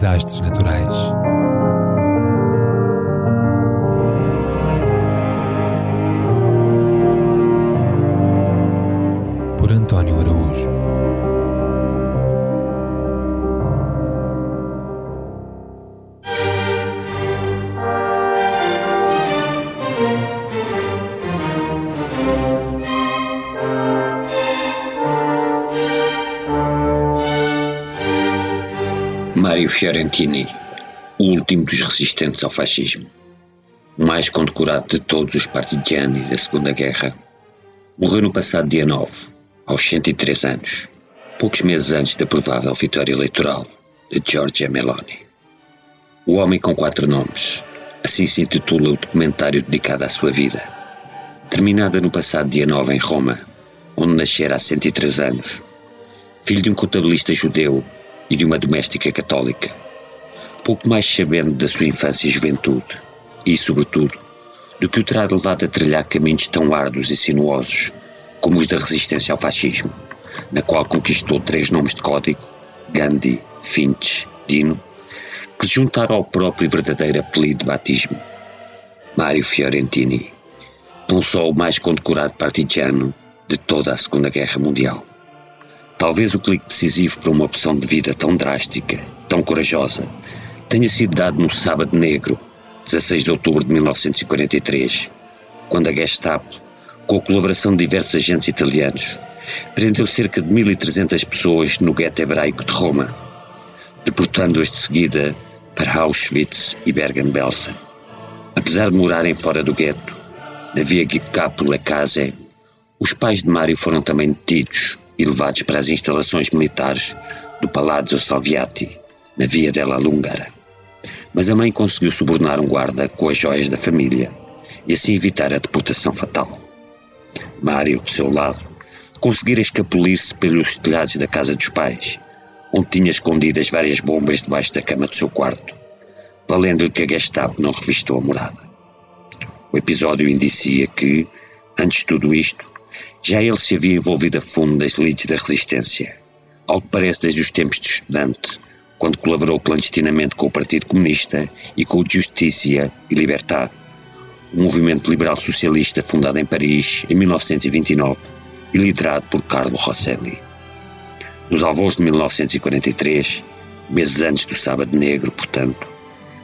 Desastres naturais. Por António Araújo. Mário Fiorentini, o último dos resistentes ao fascismo, o mais condecorado de todos os partigiani da Segunda Guerra, morreu no passado dia 9, aos 103 anos, poucos meses antes da provável vitória eleitoral de Giorgia Meloni. O Homem com Quatro Nomes, assim se intitula o documentário dedicado à sua vida. Terminada no passado dia 9 em Roma, onde nascera há 103 anos, filho de um contabilista judeu e de uma doméstica católica. Pouco mais sabendo da sua infância e juventude, e, sobretudo, do que o terá levado a trilhar caminhos tão árduos e sinuosos como os da resistência ao fascismo, na qual conquistou três nomes de código, Gandhi, Finch, Dino, que se juntaram ao próprio e verdadeiro apelido de batismo, Mário Fiorentini, não só o mais condecorado partigiano de toda a Segunda Guerra Mundial. Talvez o clique decisivo para uma opção de vida tão drástica, tão corajosa, tenha sido dado no Sábado Negro, 16 de outubro de 1943, quando a Gestapo, com a colaboração de diversos agentes italianos, prendeu cerca de 1.300 pessoas no gueto hebraico de Roma, deportando-as de seguida para Auschwitz e Bergen-Belsen. Apesar de morarem fora do gueto, na via Capula Case, os pais de Mário foram também detidos e levados para as instalações militares do Palazzo Salviati, na Via della Lungara. Mas a mãe conseguiu subornar um guarda com as joias da família e assim evitar a deportação fatal. Mário, do seu lado, conseguira escapulir-se pelos telhados da casa dos pais, onde tinha escondidas várias bombas debaixo da cama do seu quarto, valendo-lhe que a Gestapo não revistou a morada. O episódio indicia que, antes de tudo isto, já ele se havia envolvido a fundo nas elites da resistência, ao que parece desde os tempos de estudante, quando colaborou clandestinamente com o Partido Comunista e com o Justicia e Libertad, um movimento liberal socialista fundado em Paris em 1929 e liderado por Carlo Rosselli. Nos alvos de 1943, meses antes do Sábado Negro, portanto,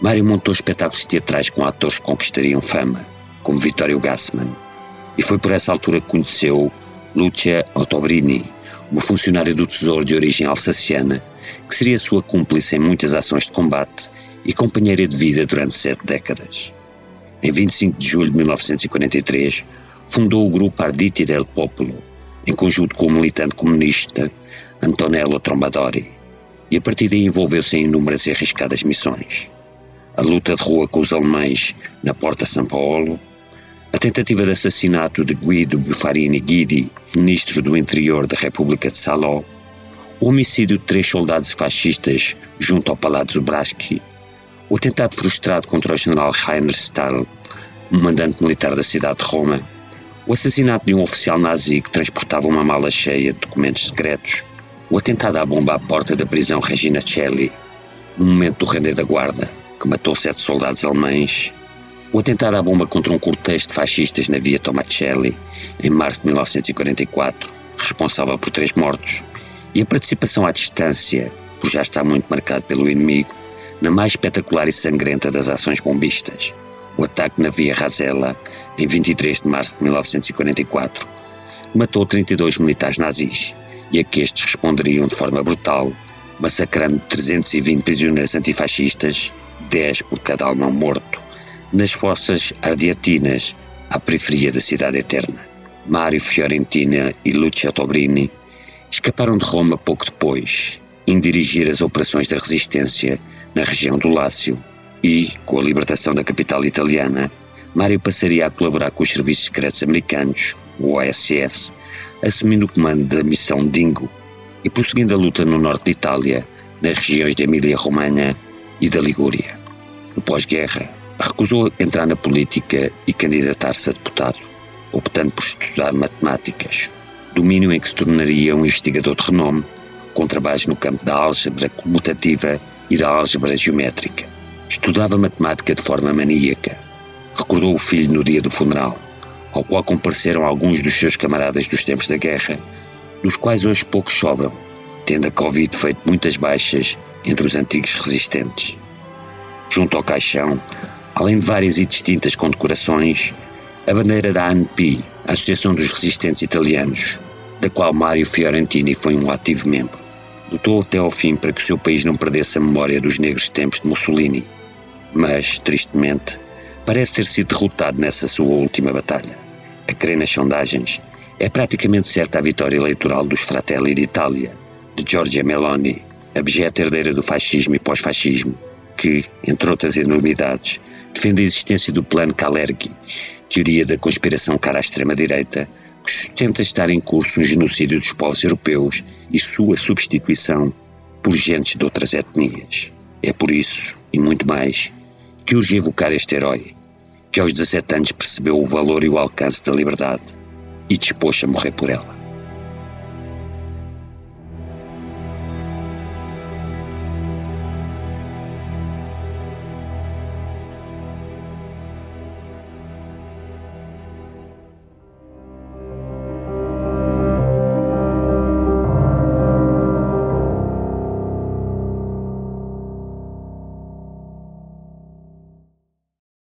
Mário montou espetáculos teatrais com atores que conquistariam fama, como Vittorio Gassman, e foi por essa altura que conheceu Lucia Ottobrini, uma funcionária do Tesouro de origem alsaciana, que seria sua cúmplice em muitas ações de combate e companheira de vida durante sete décadas. Em 25 de julho de 1943, fundou o grupo Arditi del Popolo, em conjunto com o militante comunista Antonello Trombadori, e a partir daí envolveu-se em inúmeras e arriscadas missões. A luta de rua com os alemães na Porta São Paulo, a tentativa de assassinato de Guido Buffarini Guidi, ministro do Interior da República de Saló, o homicídio de três soldados fascistas junto ao Palazzo Braschi, o atentado frustrado contra o general Rainer Stahl, um mandante militar da cidade de Roma, o assassinato de um oficial nazi que transportava uma mala cheia de documentos secretos, o atentado à bomba à porta da prisão Regina Celli, no momento do render da guarda, que matou sete soldados alemães, o atentado à bomba contra um cortejo de fascistas na via Tomacelli, em março de 1944, responsável por três mortos, e a participação à distância, por já estar muito marcado pelo inimigo, na mais espetacular e sangrenta das ações bombistas, o ataque na via Rasella, em 23 de março de 1944, que matou 32 militares nazis, e a que estes responderiam de forma brutal, massacrando 320 prisioneiros antifascistas, 10 por cada alemão morto nas fossas ardiatinas, à periferia da cidade eterna. Mário Fiorentina e Lucia Tobrini escaparam de Roma pouco depois em dirigir as operações da resistência na região do Lácio e, com a libertação da capital italiana, Mário passaria a colaborar com os serviços secretos americanos, o OSS, assumindo o comando da missão Dingo e prosseguindo a luta no norte de Itália, nas regiões de Emília-Romanha e da Ligúria. No pós-guerra, recusou entrar na política e candidatar-se a deputado, optando por estudar matemáticas, domínio em que se tornaria um investigador de renome, com trabalhos no campo da álgebra comutativa e da álgebra geométrica. Estudava matemática de forma maníaca. Recordou o filho no dia do funeral, ao qual compareceram alguns dos seus camaradas dos tempos da guerra, dos quais hoje poucos sobram, tendo a Covid feito muitas baixas entre os antigos resistentes. Junto ao caixão, além de várias e distintas condecorações, a bandeira da ANPI, Associação dos Resistentes Italianos, da qual Mário Fiorentini foi um ativo membro. Lutou até ao fim para que o seu país não perdesse a memória dos negros tempos de Mussolini, mas, tristemente, parece ter sido derrotado nessa sua última batalha. A crer nas sondagens, é praticamente certa a vitória eleitoral dos Fratelli d'Italia, de Giorgia Meloni, abjeta herdeira do fascismo e pós-fascismo, que, entre outras enormidades, defende a existência do Plano Kalergi, teoria da conspiração cara à extrema-direita, que sustenta estar em curso um genocídio dos povos europeus e sua substituição por gentes de outras etnias. É por isso, e muito mais, que urge evocar este herói, que aos 17 anos percebeu o valor e o alcance da liberdade e dispôs a morrer por ela.